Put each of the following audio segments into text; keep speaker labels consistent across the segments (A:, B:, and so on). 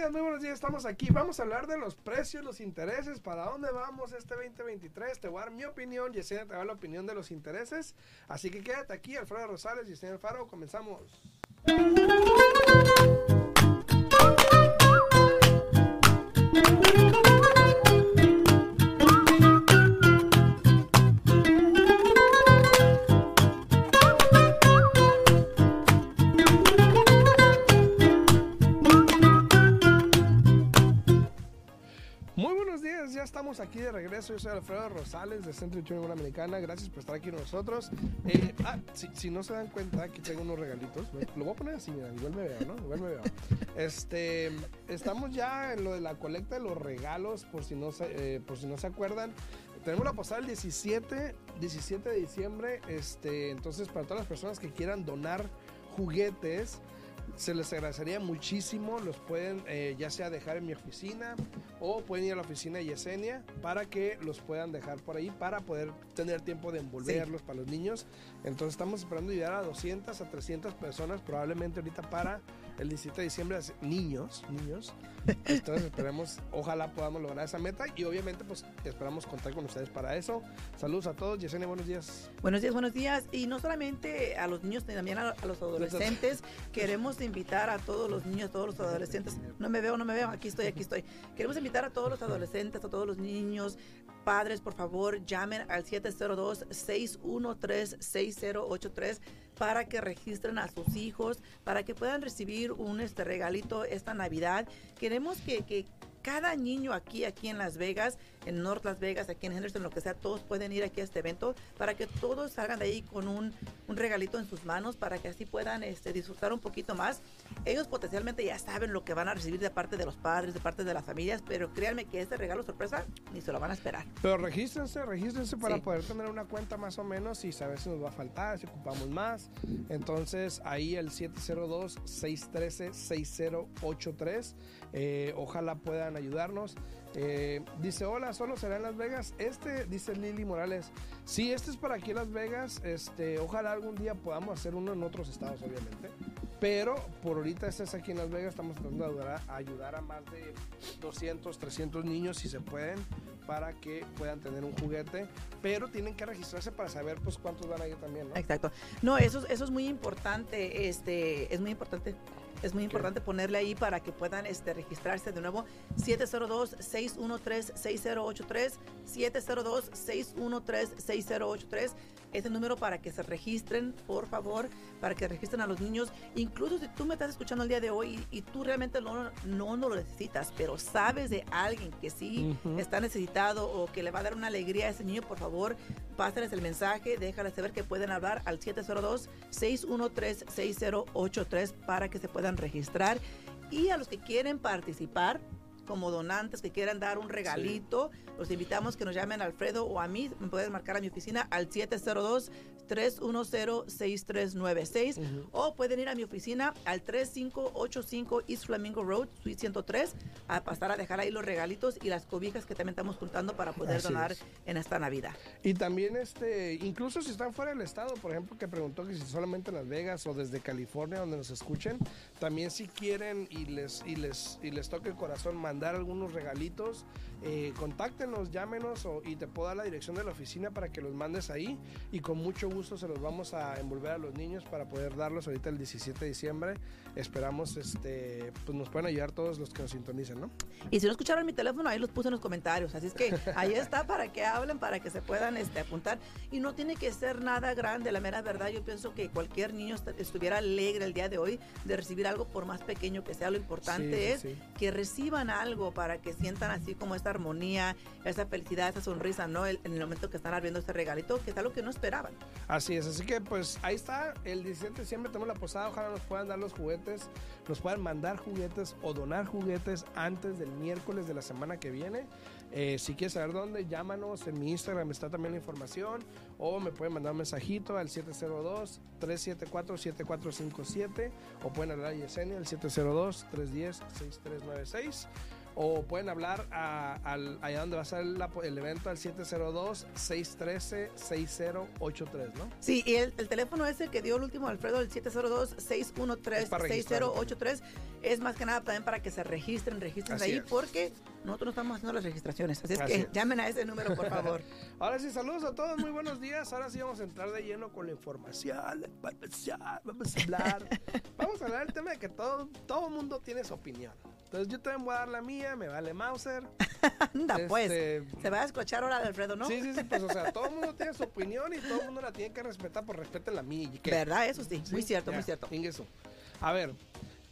A: días, muy buenos días. Estamos aquí. Vamos a hablar de los precios, los intereses, para dónde vamos este 2023. Te voy a dar mi opinión, Yesenia te va a dar la opinión de los intereses. Así que quédate aquí, Alfredo Rosales, Yesenia Alfaro. Comenzamos. Estamos aquí de regreso. Yo soy Alfredo Rosales de Centro de Unión Americana. Gracias por estar aquí con nosotros. Eh, ah, si, si no se dan cuenta, aquí tengo unos regalitos. Lo voy a poner así, mira, igual me veo, ¿no? Igual me veo. Este, estamos ya en lo de la colecta de los regalos, por si no se, eh, por si no se acuerdan. Tenemos la posada el 17, 17 de diciembre. Este, entonces, para todas las personas que quieran donar juguetes, se les agradecería muchísimo. Los pueden eh, ya sea dejar en mi oficina o pueden ir a la oficina de Yesenia para que los puedan dejar por ahí para poder tener tiempo de envolverlos para los niños. Entonces estamos esperando llegar a 200 a 300 personas probablemente ahorita para el 17 de diciembre. Niños, niños. Entonces esperemos, ojalá podamos lograr esa meta y obviamente pues esperamos contar con ustedes para eso. Saludos a todos. Yesenia, buenos días.
B: Buenos días, buenos días. Y no solamente a los niños, también a, a los adolescentes. Queremos invitar a todos los niños, todos los adolescentes. No me veo, no me veo. Aquí estoy, aquí estoy. Queremos invitar a todos los adolescentes, a todos los niños, padres, por favor, llamen al 702-613-6083 para que registren a sus hijos, para que puedan recibir un este regalito esta Navidad. Queremos que, que cada niño aquí, aquí en Las Vegas, en North Las Vegas, aquí en Henderson, lo que sea, todos pueden ir aquí a este evento para que todos salgan de ahí con un, un regalito en sus manos para que así puedan este, disfrutar un poquito más. Ellos potencialmente ya saben lo que van a recibir de parte de los padres, de parte de las familias, pero créanme que este regalo sorpresa ni se lo van a esperar.
A: Pero regístrense, regístrense para
B: Sí.
A: poder tener una cuenta más o menos y saber si nos va a faltar, si ocupamos más. Entonces ahí el 702-613-6083. Eh, ojalá puedan ayudarnos. Eh, dice, hola, solo será en Las Vegas. Este, dice Lili Morales, sí, este es para aquí en Las Vegas. Este, ojalá algún día podamos hacer uno en otros estados, obviamente. Pero por ahorita este es aquí en Las Vegas. Estamos tratando de ayudar a, más de 200, 300 niños, si se pueden, para que puedan tener un juguete. Pero tienen que registrarse para saber pues cuántos van a ir también.
B: Exacto. No, eso, eso es muy importante. Este, es muy importante. Es muy importante ponerle ahí para que puedan este, registrarse de nuevo. 702-613-6083. 702-613-6083. Es el número para que se registren, por favor, para que registren a los niños. Incluso si tú me estás escuchando el día de hoy y, y tú realmente no, no, no lo necesitas, pero sabes de alguien que sí está necesitado o que le va a dar una alegría a ese niño, por favor, pásenles el mensaje, déjales saber que pueden hablar al 702-613-6083 para que se puedan registrar. Y a los que quieren participar, como donantes que quieran dar un regalito, los invitamos que nos llamen a Alfredo o a mí, me pueden marcar a mi oficina al 702-310-6396
A: Ujú.
B: o pueden ir a mi oficina al 3585 East Flamingo Road, Suite 103, a pasar a dejar ahí los regalitos y las cobijas que también estamos juntando para poder
A: Así
B: donar
A: es.
B: en esta Navidad.
A: Y también, este, incluso si están fuera del estado, por ejemplo, que preguntó que si solamente en Las Vegas o desde California, donde nos escuchen, también si quieren y les, y les, y les toque el corazón mandar algunos regalitos, eh, contáctenos, llámenos o- y te puedo dar la dirección de la oficina para que los mandes ahí y con mucho gusto se los vamos a envolver a los niños para poder darlos ahorita el 17 de diciembre. Esperamos, este, pues nos pueden ayudar todos los que nos sintonicen, ¿no?
B: Y si no escucharon mi teléfono, ahí los puse en los comentarios. Así es que ahí está para que hablen, para que se puedan este, apuntar. Y no tiene que ser nada grande, la mera verdad. Yo pienso que cualquier niño est- estuviera alegre el día de hoy de recibir algo, por más pequeño que sea. Lo importante
A: sí,
B: es
A: sí.
B: que reciban algo para que sientan así como esta armonía, esa felicidad, esa sonrisa, ¿no? En el momento que están abriendo este regalito, que es algo que no esperaban.
A: Así es, así que pues ahí está, el 17 de diciembre tenemos la posada, ojalá nos puedan dar los juguetes, nos puedan mandar juguetes o donar juguetes antes del miércoles de la semana que viene. Eh, si quieres saber dónde, llámanos, en mi Instagram está también la información o me pueden mandar un mensajito al 702-374-7457 o pueden hablar a Yesenia al 702-310-6396. O pueden hablar a, al, allá donde va a ser la- el evento al 702-613-6083, ¿no?
B: Sí, y el, el teléfono ese que dio el último Alfredo, el
A: Es para registrar.
B: 702-613-6083, es más que nada también para que se registren, registren
A: Así
B: ahí,
A: es.
B: porque nosotros no estamos haciendo las registraciones. Así es
A: Así
B: que
A: es.
B: llamen a ese número, por favor.
A: Ahora sí, saludos a todos, muy buenos días. Ahora sí vamos a entrar de lleno con la información. Vamos a vamos a hablar. Vamos a hablar del tema de que todo todo mundo tiene su opinión. Entonces yo también voy a dar la mía, me vale Mauser.
B: Anda, pues.
A: Este,
B: Se va a escuchar ahora de Alfredo, ¿no?
A: Sí, sí, sí, pues o sea, todo el mundo tiene su opinión y todo el mundo la tiene que respetar, por respeten la mía.
B: ¿Verdad? Eso sí, muy cierto,
A: ya,
B: muy cierto.
A: eso. A ver,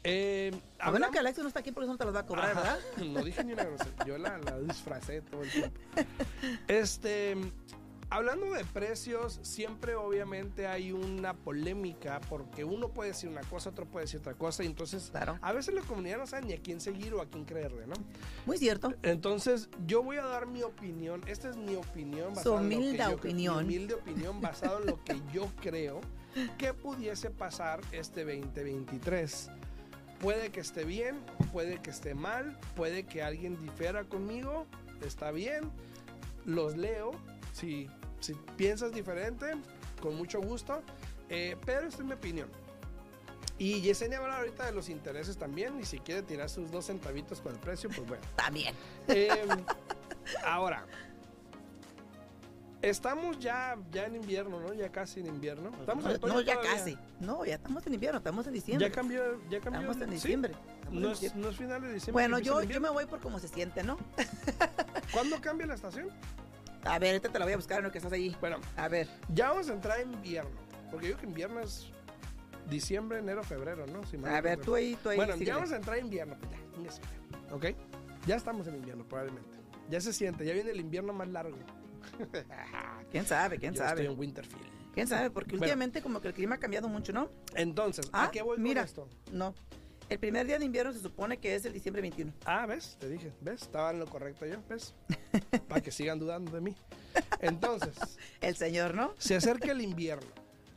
A: eh,
B: Lo bueno que Alexis no está aquí porque eso no te los va a cobrar,
A: Ajá,
B: ¿verdad?
A: No dije ni una grosería, yo la, la disfracé todo el tiempo. Este, hablando de precios, siempre obviamente hay una polémica porque uno puede decir una cosa, otro puede decir otra cosa, y entonces
B: Claro.
A: a veces la comunidad no sabe ni a quién seguir o a quién creerle, ¿no?
B: Muy cierto.
A: Entonces, yo voy a dar mi opinión. Esta es mi opinión.
B: Su
A: basada en lo que
B: humilde
A: yo
B: opinión.
A: Mi humilde opinión basada en lo que yo creo que pudiese pasar este 2023. Puede que esté bien, puede que esté mal, puede que alguien difiera conmigo, está bien, los leo, si, si piensas diferente, con mucho gusto, eh, pero esta es mi opinión. Y Yesenia va a hablar ahorita de los intereses también, y si quiere tirar sus dos centavitos con el precio, pues bueno.
B: También.
A: Eh, ahora, estamos ya, ya en invierno, ¿no? Ya casi en invierno. Estamos en
B: No,
A: otoño
B: no, ya
A: todavía.
B: casi. No, ya estamos en invierno, estamos en diciembre.
A: Ya cambió, ya cambió.
B: estamos en
A: sí.
B: diciembre. estamos en
A: No es,
B: diciembre.
A: no es final de diciembre.
B: Bueno, yo, yo me voy por cómo se siente, ¿no?
A: ¿Cuándo cambia la estación?
B: A ver, ahorita te la voy a buscar en lo que estás allí.
A: Bueno,
B: A ver.
A: ya vamos a entrar en invierno. Porque yo creo que invierno es diciembre, enero, febrero, ¿no? Si
B: A
A: no
B: ver, tú ahí, tú ahí.
A: Bueno,
B: síguele.
A: ya vamos a entrar en invierno. Pues ya, ¿ok? Ya estamos en invierno, probablemente. Ya se siente, ya viene el invierno más largo.
B: ¿Quién sabe? ¿Quién
A: Yo
B: sabe?
A: estoy en Winterfield.
B: ¿Quién sabe? Porque
A: Bueno.
B: últimamente como que el clima ha cambiado mucho, ¿no?
A: Entonces,
B: Ah,
A: ¿a qué voy
B: mira.
A: con esto?
B: No. El primer día de invierno se supone que es el diciembre 21.
A: Ah, ¿ves? Te dije, ¿ves? Estaba en lo correcto yo, ¿ves? Para que sigan dudando de mí. Entonces,
B: El señor, ¿no?
A: se acerca el invierno,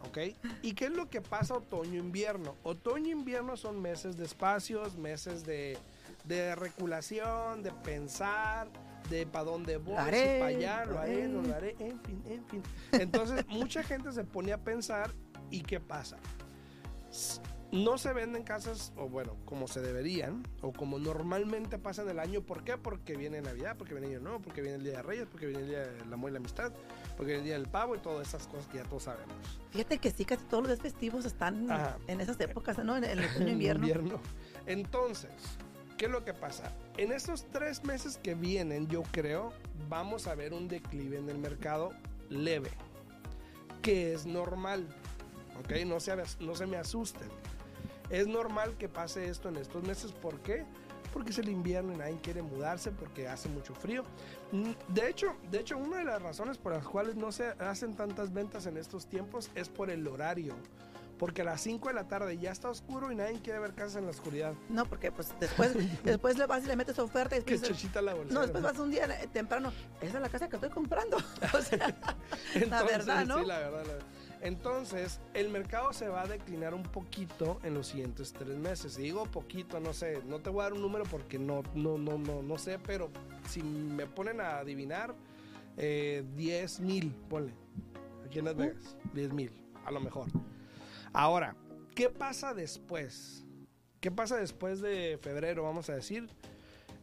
A: ¿ok? ¿Y qué es lo que pasa otoño-invierno? Otoño-invierno son meses de espacios, meses de, de reculación, de pensar, de para dónde voy, para allá,
B: lo
A: haré, no lo haré, en fin, en fin. Entonces, mucha gente se pone a pensar, ¿y qué pasa? No se venden casas, o bueno, como se deberían, o como normalmente pasa en el año. ¿Por qué? Porque viene Navidad, porque viene Año Nuevo, porque viene el Día de Reyes, porque viene el Día del Amor y la Amistad, porque viene el Día del Pavo y todas esas cosas que ya todos sabemos.
B: Fíjate que sí, casi todos los días festivos están
A: Ajá.
B: en esas épocas, ¿no? En el otoño invierno.
A: Entonces, ¿qué es lo que pasa? En estos tres meses que vienen, yo creo, vamos a ver un declive en el mercado leve, que es normal, ¿ok? No se, no se me asusten. Es normal que pase esto en estos meses, ¿por qué? Porque es el invierno y nadie quiere mudarse porque hace mucho frío. Mm, De hecho, de hecho, una de las razones por las cuales no se hacen tantas ventas en estos tiempos es por el horario. Porque a las 5 de la tarde ya está oscuro y nadie quiere ver casas en la oscuridad.
B: No, porque pues después, después le vas y le metes oferta y
A: Que
B: después...
A: chochita la bolsa.
B: No, después vas un día eh, temprano. Esa es la casa que estoy comprando. O sea, la verdad, ¿no?
A: Sí, la verdad, la verdad. Entonces, el mercado se va a declinar un poquito en los siguientes tres meses. Y digo poquito, no sé, no te voy a dar un número porque no, no, no, no, no sé, pero si me ponen a adivinar, eh, 10 mil, ponle. Aquí en Las Vegas, 10 mil, a lo mejor. Ahora, ¿qué pasa después? ¿Qué pasa después de febrero, vamos a decir?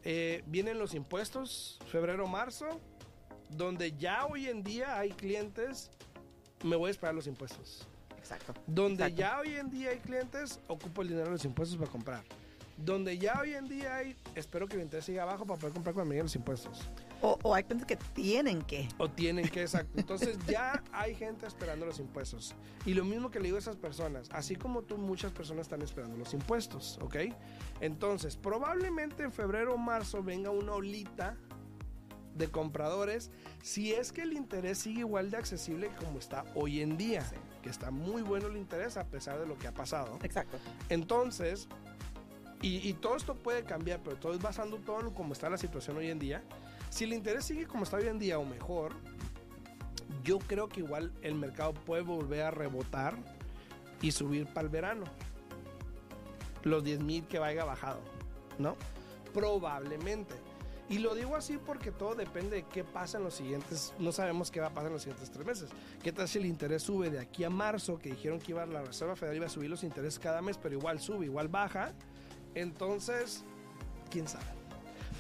A: Eh, vienen los impuestos, febrero, marzo, donde ya hoy en día hay clientes, me voy a esperar los impuestos.
B: Exacto.
A: Donde
B: Exacto.
A: ya hoy en día hay clientes, ocupo el dinero de los impuestos para comprar. Donde ya hoy en día hay, espero que el interés siga abajo para poder comprar lleguen los impuestos.
B: O, o hay clientes que tienen que.
A: O tienen que, exacto. Entonces ya hay gente esperando los impuestos. Y lo mismo que le digo a esas personas, así como tú, muchas personas están esperando los impuestos, ¿ok? Entonces, probablemente en febrero o marzo venga una olita de compradores si es que el interés sigue igual de accesible como está hoy en día, que está muy bueno el interés a pesar de lo que ha pasado.
B: Exacto.
A: Entonces, y, y todo esto puede cambiar, pero todo es basando todo en cómo está la situación hoy en día. Si el interés sigue como está hoy en día o mejor, yo creo que igual el mercado puede volver a rebotar y subir para el verano. Los 10 mil que vaya bajado, ¿no? Probablemente. Y lo digo así porque todo depende de qué pasa en los siguientes, no sabemos qué va a pasar en los siguientes tres meses. ¿Qué tal si el interés sube de aquí a marzo, que dijeron que iba la Reserva Federal iba a subir los intereses cada mes, pero igual sube, igual baja? Entonces, quién sabe.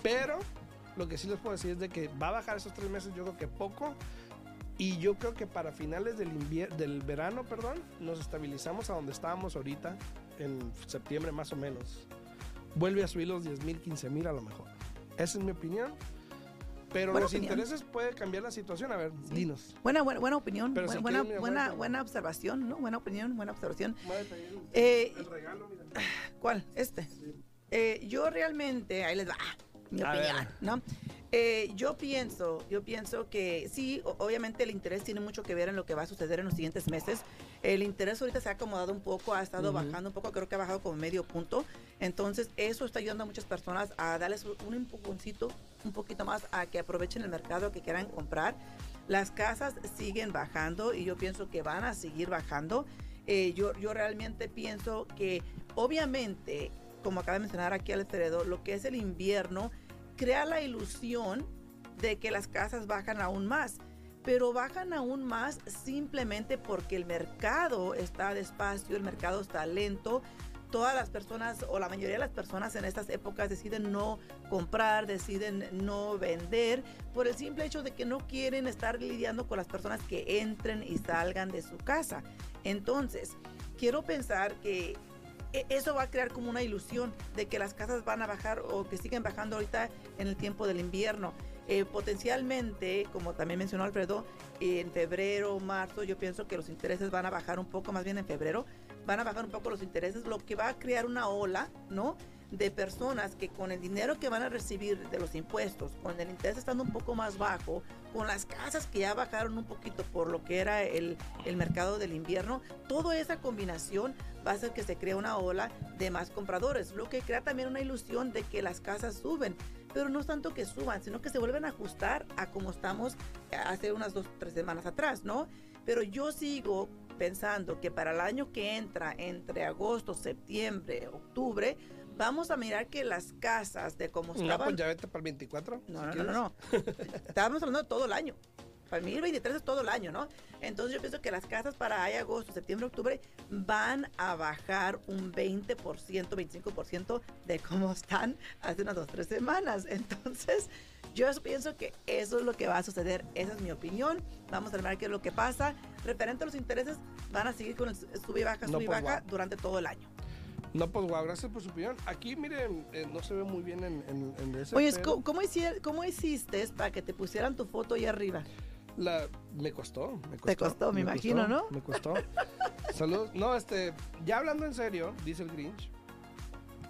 A: Pero lo que sí les puedo decir es de que va a bajar esos tres meses, yo creo que poco. Y yo creo que para finales del, del verano, perdón, nos estabilizamos a donde estábamos ahorita, en septiembre más o menos. Vuelve a subir los 10 mil, 15 mil a lo mejor. Esa es mi opinión. Pero los intereses puede cambiar la situación. A ver, dinos.
B: Buena, buena, buena opinión. buena, buena, buena, observación, ¿no? Buena opinión, buena observación. Eh, el regalo, mira. ¿Cuál? Este. Eh, yo realmente, ahí les va mi opinión, ¿no? Eh, yo pienso, yo pienso que sí, obviamente el interés tiene mucho que ver en lo que va a suceder en los siguientes meses. El interés ahorita se ha acomodado un poco, ha estado bajando un poco, creo que ha bajado como medio punto. Entonces, eso está ayudando a muchas personas a darles un empujoncito, un poquito más, a que aprovechen el mercado, que quieran comprar. Las casas siguen bajando y yo pienso que van a seguir bajando. Eh, yo, yo realmente pienso que, obviamente, como acaba de mencionar aquí Alfredo, lo que es el invierno crea la ilusión de que las casas bajan aún más pero bajan aún más simplemente porque el mercado está despacio, el mercado está lento. Todas las personas o la mayoría de las personas en estas épocas deciden no comprar, deciden no vender por el simple hecho de que no quieren estar lidiando con las personas que entren y salgan de su casa. Entonces, quiero pensar que e, eso va a crear como una ilusión de que las casas van a bajar o que siguen bajando ahorita en el tiempo del invierno. Eh, potencialmente, como también mencionó Alfredo, en febrero, marzo, yo pienso que los intereses van a bajar un poco, más bien en febrero, van a bajar un poco los intereses, lo que va a crear una ola, ¿no? de personas que con el dinero que van a recibir de los impuestos, con el interés estando un poco más bajo, con las casas que ya bajaron un poquito por lo que era el, el mercado del invierno, toda esa combinación va a hacer que se crea una ola de más compradores, lo que crea también una ilusión de que las casas suben, pero no es tanto que suban, sino que se vuelven a ajustar a como estamos hace unas dos, tres semanas atrás, ¿no? Pero yo sigo pensando que para el año que entra, entre agosto, septiembre, octubre, vamos a mirar que las casas de cómo estaban... No,
A: pues ya vete para el 24.
B: No, no, no, no, Estábamos hablando de todo el año. Para 2023 es todo el año, ¿no? Entonces yo pienso que las casas para ahí, agosto, septiembre, octubre van a bajar un 20%, 25% de cómo están hace unas dos, tres semanas. Entonces yo pienso que eso es lo que va a suceder. Esa es mi opinión. Vamos a ver qué es lo que pasa. Referente a los intereses, van a seguir con el sub y baja, sub y pues, baja durante todo el año.
A: No, pues guau, gracias por su opinión. Aquí, miren, eh, no se ve muy bien en, en, en ese.
B: Oye, ¿cómo, hiciste, ¿cómo hiciste para que te pusieran tu foto ahí arriba?
A: La, me costó, me costó.
B: Te costó, me, imagino, ¿no?
A: Me costó. Saludos. No, este, ya hablando en serio, dice el Grinch.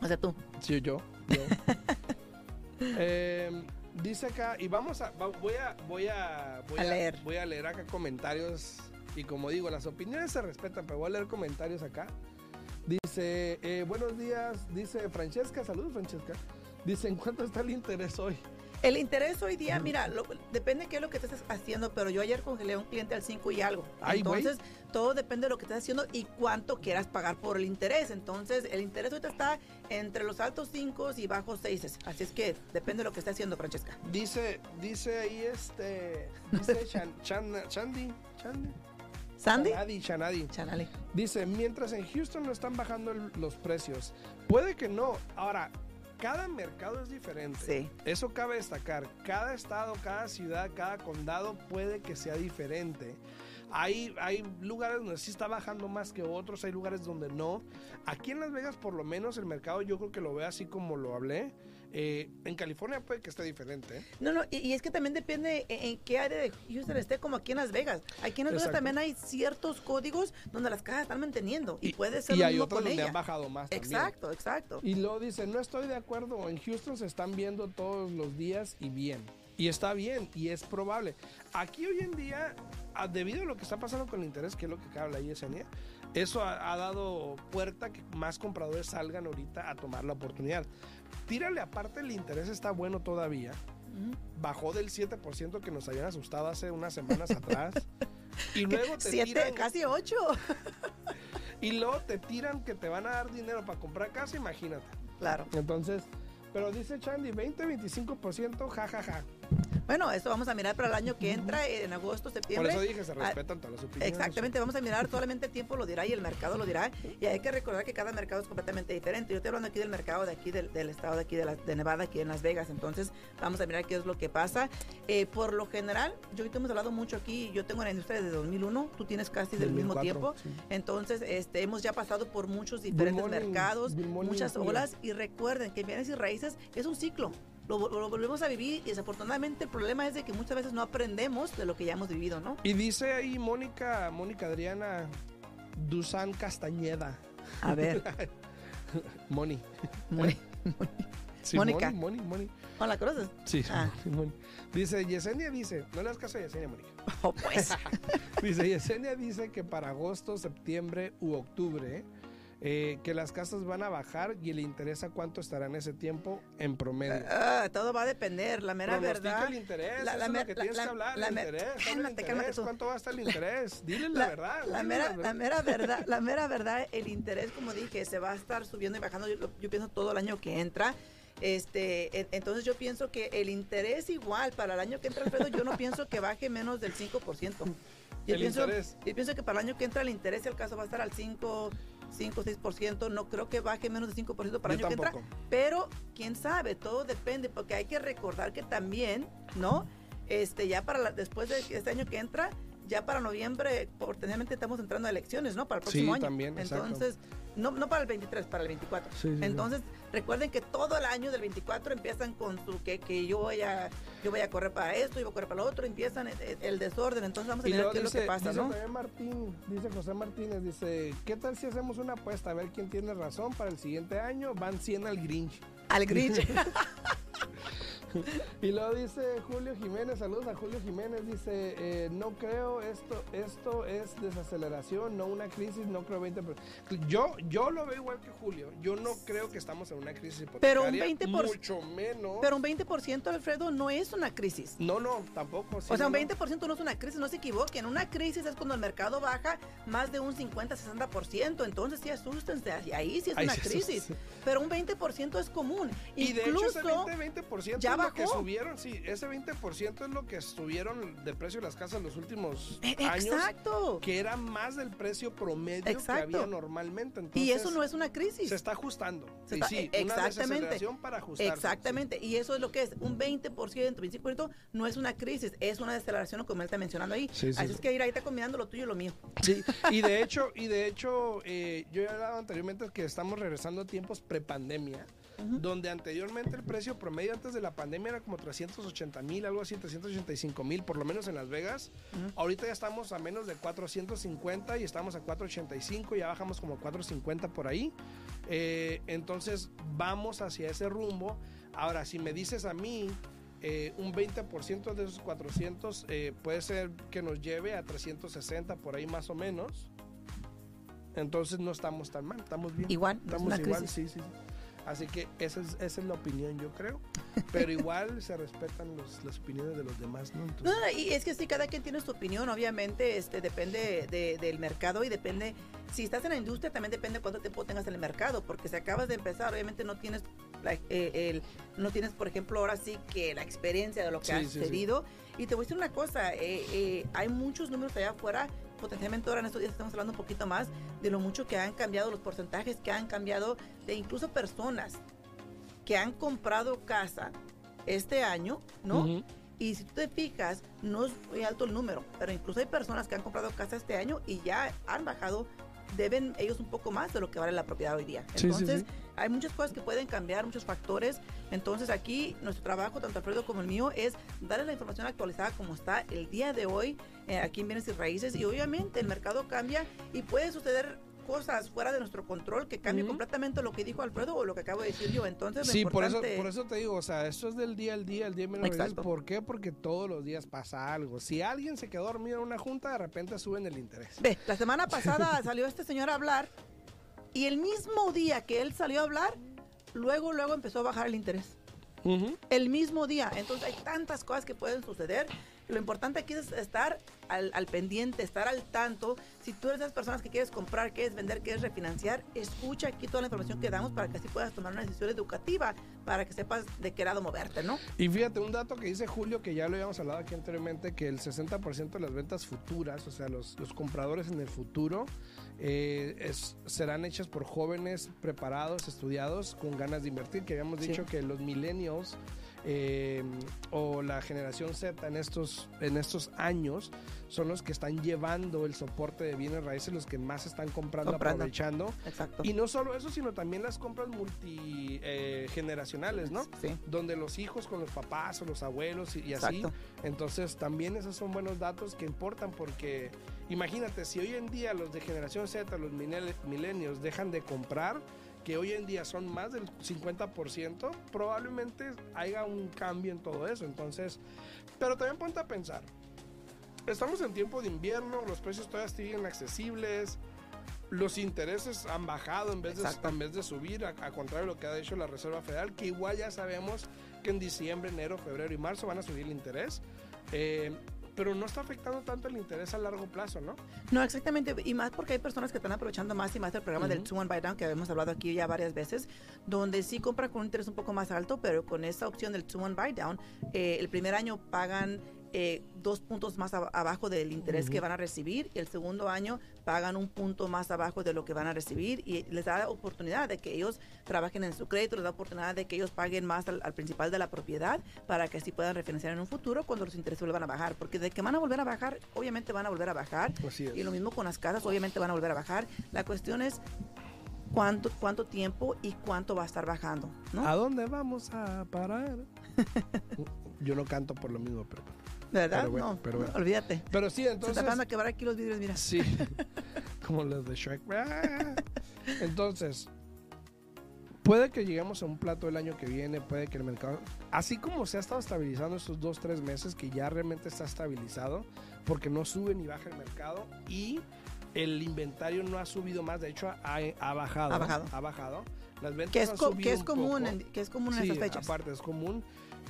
B: O sea, tú.
A: Sí, yo. yo. Em, dice acá, y vamos a, voy a, voy a, voy a, leer. Voy a leer acá comentarios. Y como digo, las opiniones se respetan, pero voy a leer comentarios acá. Dice, eh, buenos días, dice Francesca, saludos Francesca. Dice, ¿en cuánto está el interés hoy?
B: El interés hoy día, mira, depende de qué es lo que estés haciendo, pero yo ayer congelé a un cliente al 5 y algo. Entonces, todo depende de lo que estés haciendo y cuánto quieras pagar por el interés. Entonces, el interés ahorita está entre los altos 5 y bajos 6. Así es que depende de lo que estés haciendo, Francesca.
A: Dice, dice ahí este, dice Chandy, Chandy.
B: ¿Sandy?
A: Chanadi, Chanadi. Dice, mientras en Houston no están bajando los precios, puede que no. Ahora, cada mercado es diferente. Sí. Eso cabe destacar. Cada estado, cada ciudad, cada condado puede que sea diferente. Hay, hay lugares donde sí está bajando más que otros, hay lugares donde no. Aquí en Las Vegas, por lo menos, el mercado yo creo que lo ve así como lo hablé. Eh, en California puede que esté diferente. ¿eh?
B: No, no, y, es que también depende en, qué área de Houston esté, como aquí en Las Vegas. Aquí en Las Vegas también hay ciertos códigos donde las casas están manteniendo y, puede ser
A: Y hay otros donde han bajado más.
B: Exacto, exacto.
A: Y luego dice, no estoy de acuerdo, en Houston se están viendo todos los días y bien. Y está bien, y es probable. Aquí hoy en día, debido a lo que está pasando con el interés, que es lo que habla Yesenia, eso ha, ha, dado puerta que más compradores salgan ahorita a tomar la oportunidad. Tírale aparte, el interés está bueno todavía. Bajó del 7% que nos habían asustado hace unas semanas atrás. y luego te
B: tiran, casi 8.
A: y luego te tiran que te van a dar dinero para comprar casa, imagínate.
B: Claro.
A: Entonces, Pero dice Chandy, 20-25%, jajaja.
B: Bueno, eso vamos a mirar para el año que entra, en agosto,
A: Por
B: septiembre.
A: eso dije, se
B: Ah,
A: respetan todas las opiniones.
B: Exactamente, vamos a mirar solamente el tiempo lo dirá y el mercado lo dirá. Y hay que recordar que cada mercado es completamente diferente. Yo estoy hablando aquí del mercado de aquí, del, del estado de aquí, de, la- de Nevada, aquí en Las Vegas. Entonces, vamos a mirar qué es lo que pasa. Eh, por lo general, yo ahorita hemos hablado mucho aquí. Yo tengo una industria desde 2001, tú tienes casi del mismo
A: 2004,
B: tiempo.
A: sí.
B: Entonces, este, hemos ya pasado por muchos diferentes
A: morning,
B: mercados, muchas olas. Y recuerden que bienes y raíces es un ciclo. Lo, lo volvemos a vivir y desafortunadamente el problema es de que muchas veces no aprendemos de lo que ya hemos vivido, ¿no?
A: Y dice ahí Mónica, Mónica Adriana Dusan Castañeda.
B: A ver,
A: Moni.
B: Moni.
A: Sí,
B: Mónica.
A: Moni, Moni, Moni.
B: ¿no la conoces?
A: Sí,
B: Ah.
A: Moni. Dice, Yesenia dice, no le das caso a Yesenia, Mónica.
B: Oh, pues.
A: Dice, Yesenia dice que para agosto, septiembre u octubre, eh, que las casas van a bajar y le interesa cuánto estará en ese tiempo en promedio.
B: Ah, todo va a depender, la mera
A: Pronostica
B: verdad.
A: el interés,
B: la-
A: eso
B: la
A: es
B: mer-
A: lo que
B: la-
A: tienes
B: la-
A: que hablar,
B: la
A: el interés,
B: tú.
A: ¿cuánto va a estar el interés? Dile la, verdad.
B: la mera, la mera verdad, la mera verdad, el interés, como dije, se va a estar subiendo y bajando. Yo, pienso todo el año que entra. Este, en- entonces yo pienso que el interés igual para el año que entra, Alfredo, yo no pienso que baje menos del 5%. Yo
A: El
B: pienso,
A: interés.
B: yo pienso que para el año que entra el interés, el caso va a estar al 5, 5, 6%. No creo que baje menos del 5% para el año que entra. Pero quién sabe, todo depende, porque hay que recordar que también, ¿no? Este, ya para la- después de este año que entra, ya para noviembre, potencialmente estamos entrando a elecciones, ¿no? Para el próximo
A: Sí,
B: año.
A: también, exacto.
B: No, no para el 23, para el 24.
A: Sí, sí, sí.
B: Entonces, recuerden que todo el año del 24 empiezan con su que, que yo voy a yo voy a correr para esto, yo voy a correr para lo otro, empiezan el, el desorden. Entonces vamos a ver qué es lo que pasa,
A: dice
B: ¿no?
A: también Martín, dice José Martínez, dice, ¿qué tal si hacemos una apuesta a ver quién tiene razón para el siguiente año? Van 100 al Grinch.
B: Al Grinch.
A: Y luego dice Julio Jiménez, saludos a Julio Jiménez, dice, eh, no creo esto, esto es desaceleración, no una crisis, no creo 20%. Yo, yo lo veo igual que Julio, yo no creo que estamos en una crisis
B: Pero un
A: hipotecaria,
B: 20%,
A: mucho menos.
B: Pero un 20%, Alfredo, no es una crisis.
A: no, no, tampoco. sí,
B: O sea, un
A: no,
B: 20% no es una crisis, no se equivoquen. Una crisis es cuando el mercado baja más de un 50-60%. Entonces sí asústense. Ahí sí es una crisis. Pero un 20% es común.
A: Y de hecho
B: Incluso,
A: ese 20, 20%
B: ya
A: lo que
B: bajó.
A: subieron, sí, ese 20% es lo que subieron de precio las casas los últimos
B: Eh,
A: años,
B: Exacto.
A: que era más del precio promedio
B: Exacto.
A: que había normalmente. Entonces,
B: Y eso no es una crisis.
A: se está ajustando.
B: Se
A: Y
B: está-
A: sí,
B: e-
A: una
B: exactamente.
A: desaceleración para ajustarse.
B: Exactamente, y eso es lo que es. Un 20%, 25% no es una crisis, es una deceleración, como él está mencionando ahí.
A: Sí, sí,
B: Así
A: sí.
B: es que ir ahí está combinando lo tuyo y lo mío.
A: Sí, y de hecho, y de hecho, eh, yo he hablado anteriormente que estamos regresando a tiempos prepandemia, donde anteriormente el precio promedio antes de la pandemia era como 380 mil, algo así, 385 mil, por lo menos en Las Vegas. Ahorita ya estamos a menos de 450 y estamos a 485, ya bajamos como 450 por ahí. Eh, entonces vamos hacia ese rumbo. Ahora, si me dices a mí, eh, un 20% de esos 400 eh, puede ser que nos lleve a 360 por ahí más o menos. Entonces no estamos tan mal, estamos bien.
B: Igual,
A: estamos igual, sí, sí. Sí. Así que esa es, esa es la opinión, yo creo. Pero igual se respetan los- las opiniones de los demás, ¿no? Entonces-
B: No, no, y es que sí, cada quien tiene su opinión, obviamente, este depende de- del mercado y depende, si estás en la industria también depende cuánto tiempo tengas en el mercado, porque si acabas de empezar, obviamente no tienes, la- eh, el, no tienes, por ejemplo, ahora sí que la experiencia de lo que
A: Sí,
B: ha
A: sí, sí.
B: sucedido. Y te voy a decir una cosa, eh, eh, hay muchos números allá afuera, potencialmente ahora en estos días estamos hablando un poquito más de lo mucho que han cambiado los porcentajes, que han cambiado de incluso personas que han comprado casa este año, ¿no? Y si tú te fijas, no es muy alto el número, pero incluso hay personas que han comprado casa este año y ya han bajado, deben ellos un poco más de lo que vale la propiedad hoy día.
A: Sí, sí,
B: Entonces,
A: sí.
B: Hay muchas cosas que pueden cambiar, muchos factores. Entonces, aquí nuestro trabajo, tanto Alfredo como el mío, es darles la información actualizada como está el día de hoy eh, aquí en Bienes y Raíces. Y obviamente el mercado cambia y puede suceder cosas fuera de nuestro control que cambie
A: Ujú.
B: completamente lo que dijo Alfredo o lo que acabo de decir yo. Entonces,
A: Sí, por eso,
B: importante-
A: por eso te digo, o sea, esto es del día al día, el día menos veces. ¿Por qué? Porque todos los días pasa algo. Si alguien se quedó dormido en una junta, de repente suben el interés.
B: Ve, la semana pasada salió este señor a hablar y el mismo día que él salió a hablar, luego, luego empezó a bajar el interés. El mismo día. Entonces hay tantas cosas que pueden suceder. Lo importante aquí es estar al, al pendiente, estar al tanto. Si tú eres de las personas que quieres comprar, quieres vender, quieres refinanciar, escucha aquí toda la información que damos para que así puedas tomar una decisión educativa, para que sepas de qué lado moverte, ¿no?
A: Y fíjate, un dato que dice Julio, que ya lo habíamos hablado aquí anteriormente, que el 60% de las ventas futuras, o sea, los, los compradores en el futuro, eh, es- serán hechas por jóvenes preparados, estudiados, con ganas de invertir, que habíamos
B: Sí.
A: dicho que los millennials eh, o la generación Z en estos, en estos años son los que están llevando el soporte de bienes raíces, los que más están comprando,
B: Comprando.
A: aprovechando.
B: Exacto.
A: Y no solo eso, sino también las compras multigeneracionales, ¿no?
B: Sí.
A: donde los hijos con los papás o los abuelos y, y así. Entonces también esos son buenos datos que importan porque imagínate, si hoy en día los de generación Z, los millennials dejan de comprar, que hoy en día son más del 50%, probablemente haya un cambio en todo eso. Entonces, pero también ponte a pensar. Estamos en tiempo de invierno, los precios todavía siguen accesibles, los intereses han bajado en vez de, en vez de subir, a, a contrario de lo que ha hecho la Reserva Federal, que igual ya sabemos que en diciembre, enero, febrero y marzo van a subir el interés. Eh, pero no está afectando tanto el interés a largo plazo, ¿no?
B: No, exactamente. Y más porque hay personas que están aprovechando más y más el programa del. 2 One Buy Down, que hemos hablado aquí ya varias veces, donde sí compran con un interés un poco más alto, pero con esa opción del 2 One Buy Down, eh, el primer año pagan eh, dos puntos más ab- abajo del interés que van a recibir y el segundo año pagan un punto más abajo de lo que van a recibir y les da oportunidad de que ellos trabajen en su crédito, les da oportunidad de que ellos paguen más al, al principal de la propiedad para que así puedan refinanciar en un futuro cuando los intereses vuelvan a bajar, porque de que van a volver a bajar, obviamente van a volver a bajar
A: Así es.
B: y lo mismo con las casas, obviamente van a volver a bajar. La cuestión es cuánto, cuánto tiempo y cuánto va a estar bajando, ¿no?
A: ¿A dónde vamos a parar? Yo no canto por lo mismo, pero...
B: ¿Verdad?
A: pero bueno,
B: no,
A: pero bueno.
B: olvídate.
A: Pero sí,
B: Se
A: entonces...
B: te van a quebrar aquí los vidrios, mira.
A: Sí, como los de Shrek. Ah. Entonces, puede que lleguemos a un plato el año que viene, puede que el mercado, así como se ha estado estabilizando estos dos, tres meses, que ya realmente está estabilizado, porque no sube ni baja el mercado y el inventario no ha subido más, de hecho ha, ha bajado.
B: Ha bajado.
A: Ha bajado. Las ventas
B: Que es,
A: han subido
B: que es común, en, que es común en
A: Sí,
B: esas fechas.
A: aparte es común.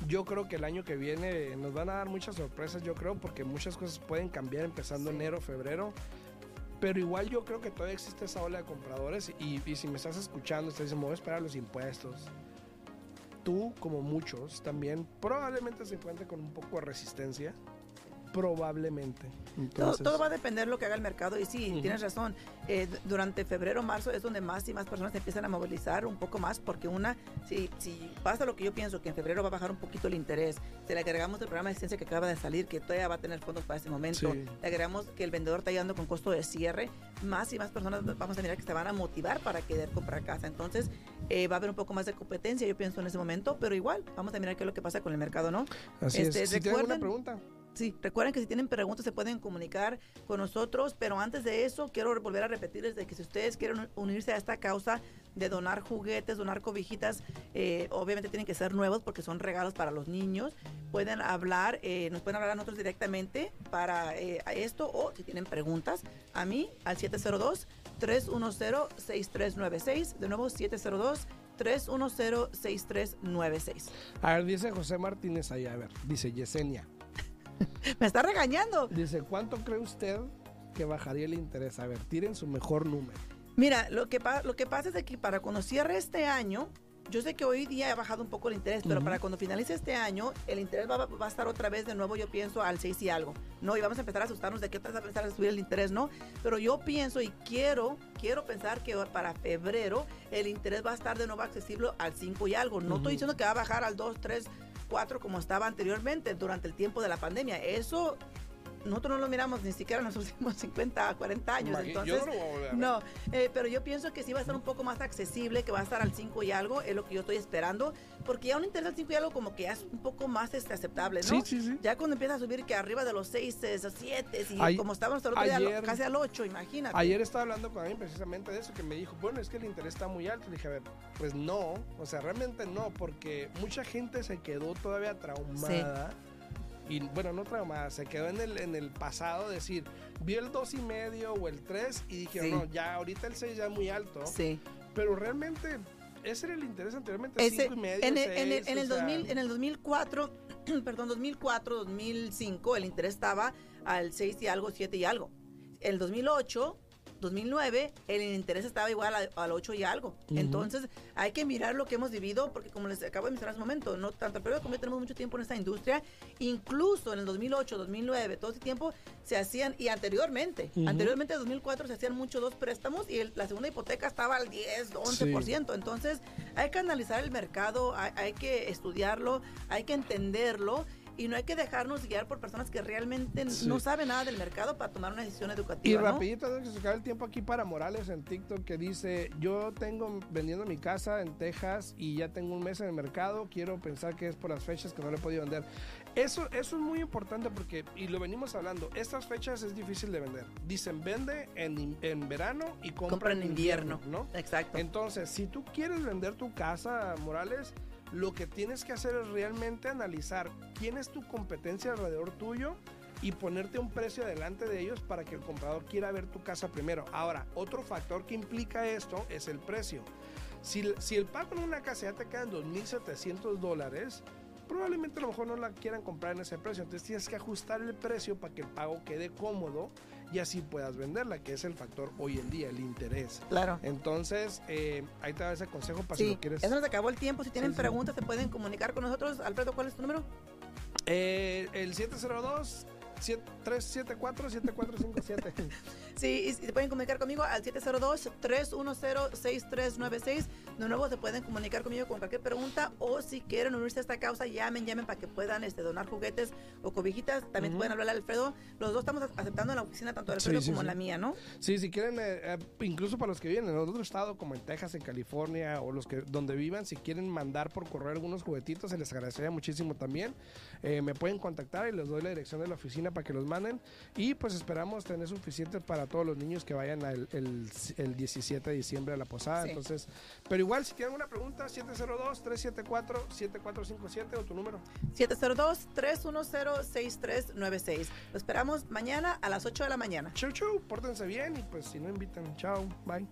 A: Yo creo que el año que viene nos van a dar muchas sorpresas, yo creo, porque muchas cosas pueden cambiar empezando
B: Sí.
A: enero, febrero. Pero igual yo creo que todavía existe esa ola de compradores y, y si me estás escuchando, estás diciendo, me voy a esperar los impuestos. Tú, como muchos, también probablemente se encuentre con un poco de resistencia. Probablemente.
B: Todo,
A: Entonces,
B: todo va a depender de lo que haga el mercado y sí, tienes razón. eh, durante febrero, marzo es donde más y más personas se empiezan a movilizar un poco más porque una, si, si pasa lo que yo pienso, que en febrero va a bajar un poquito el interés, si le agregamos el programa de asistencia que acaba de salir, que todavía va a tener fondos para ese momento,
A: Sí.
B: le agregamos que el vendedor está ayudando con costo de cierre, más y más personas vamos a mirar que se van a motivar para querer comprar casa. Entonces eh, va a haber un poco más de competencia, yo pienso en ese momento, pero igual vamos a mirar qué es lo que pasa con el mercado, ¿no?
A: así
B: este,
A: es. Si tienes alguna
B: recuerden-
A: pregunta,
B: Sí, recuerden que si tienen preguntas se pueden comunicar con nosotros, pero antes de eso quiero volver a repetirles de que si ustedes quieren unirse a esta causa de donar juguetes, donar cobijitas, eh, obviamente tienen que ser nuevos porque son regalos para los niños, pueden hablar, eh, nos pueden hablar a nosotros directamente para eh, esto o si tienen preguntas a mí al 702-310-6396, de nuevo 702 310-6396.
A: a ver, dice José Martínez ahí, a ver, dice Yesenia.
B: Me está regañando.
A: Dice, ¿cuánto cree usted que bajaría el interés? A ver, tiren su mejor número.
B: Mira, lo que, pa- lo que pasa es que para cuando cierre este año, yo sé que hoy día ha bajado un poco el interés, pero para cuando finalice este año, el interés va, va a estar otra vez de nuevo, yo pienso, al 6 y algo. No, y vamos a empezar a asustarnos de que otra vez va a empezar a subir el interés, ¿no? Pero yo pienso y quiero, quiero pensar que para febrero el interés va a estar de nuevo accesible al 5 y algo. No estoy diciendo que va a bajar al 2, 3, 4 como estaba anteriormente durante el tiempo de la pandemia. Eso nosotros no lo miramos ni siquiera en los últimos 50, 40 años. Entonces,
A: yo no lo voy a volver a ver.
B: no, eh, pero yo pienso que sí va a estar un poco más accesible, que va a estar al 5 y algo, es lo que yo estoy esperando, porque ya un interés al 5 y algo como que ya es un poco más este, aceptable, ¿no?
A: Sí, sí, sí.
B: Ya cuando empieza a subir que arriba de los 6, 7, y
A: Ay-
B: como estábamos el otro día,
A: ayer-
B: casi al 8, imagínate.
A: Ayer estaba hablando con alguien precisamente de eso, que me dijo, bueno, es que el interés está muy alto. Le dije, a ver, pues no, o sea, realmente no, porque mucha gente se quedó todavía traumada. Y bueno, no traumada, se quedó en el, en el pasado, decir, vi el 2 y medio o el 3 y dije,
B: Sí.
A: no, ya ahorita el 6 ya es muy alto.
B: Sí.
A: Pero realmente, ese era el interés anteriormente,
B: Ese,
A: 5 y medio.
B: en, el, en el-
A: seis,
B: en el
A: sea,
B: 2000, en el 2004, perdón, 2004, 2005, el interés estaba al 6 y algo, 7 y algo. El 2008 2009 el interés estaba igual al 8 y algo. Entonces hay que mirar lo que hemos vivido porque como les acabo de mencionar hace un momento, no tanto el periodo como tenemos mucho tiempo en esta industria, incluso en el 2008, 2009, todo ese tiempo se hacían y anteriormente, anteriormente en 2004 se hacían muchos dos préstamos y la segunda hipoteca estaba al 10, 11%. Entonces hay que analizar el mercado, hay que estudiarlo, hay que entenderlo y no hay que dejarnos guiar por personas que realmente no saben nada del mercado para tomar una decisión educativa.
A: Y rapidito, tengo que sacar el tiempo aquí para Morales en TikTok que dice, yo tengo vendiendo mi casa en Texas y ya tengo un mes en el mercado, quiero pensar que es por las fechas que no le he podido vender. Eso, eso es muy importante porque, y lo venimos hablando, estas fechas es difícil de vender. Dicen vende en, en verano y compra, en invierno, ¿no?
B: Exacto.
A: Entonces, si tú quieres vender tu casa, Morales, lo que tienes que hacer es realmente analizar quién es tu competencia alrededor tuyo y ponerte un precio delante de ellos para que el comprador quiera ver tu casa primero. Ahora, otro factor que implica esto es el precio. Si, si el pago en una casa ya te quedan 2.700 dólares, probablemente a lo mejor no la quieran comprar en ese precio. Entonces tienes que ajustar el precio para que el pago quede cómodo y así puedas venderla, que es el factor hoy en día, el interés.
B: Claro.
A: Entonces, eh, ahí te da ese consejo para si lo quieres.
B: Eso nos acabó el tiempo. Si tienen preguntas, se pueden comunicar con nosotros. Alfredo, ¿cuál es tu número?
A: Eh, el 702 374-7457.
B: sí, y se pueden comunicar conmigo al 702-310-6396. De nuevo, se pueden comunicar conmigo con cualquier pregunta o si quieren unirse a esta causa, llamen, llamen para que puedan este, donar juguetes o cobijitas. También pueden hablar a Alfredo. Los dos estamos aceptando en la oficina, tanto Alfredo como en la mía, ¿no?
A: Sí, si quieren, eh, eh, incluso para los que viven en otro estado, como en Texas, en California o los que donde vivan, si quieren mandar por correo algunos juguetitos, se les agradecería muchísimo también. Eh, me pueden contactar y les doy la dirección de la oficina para que los manden. Y pues esperamos tener suficiente para todos los niños que vayan el, el, 17 de diciembre a la posada. Entonces, pero igual, si tienen alguna pregunta, 702-374-7457 o tu número.
B: 702-310-6396. Lo esperamos mañana a las 8 de la mañana.
A: Chau, chau, pórtense bien y pues si no invitan, chao, bye.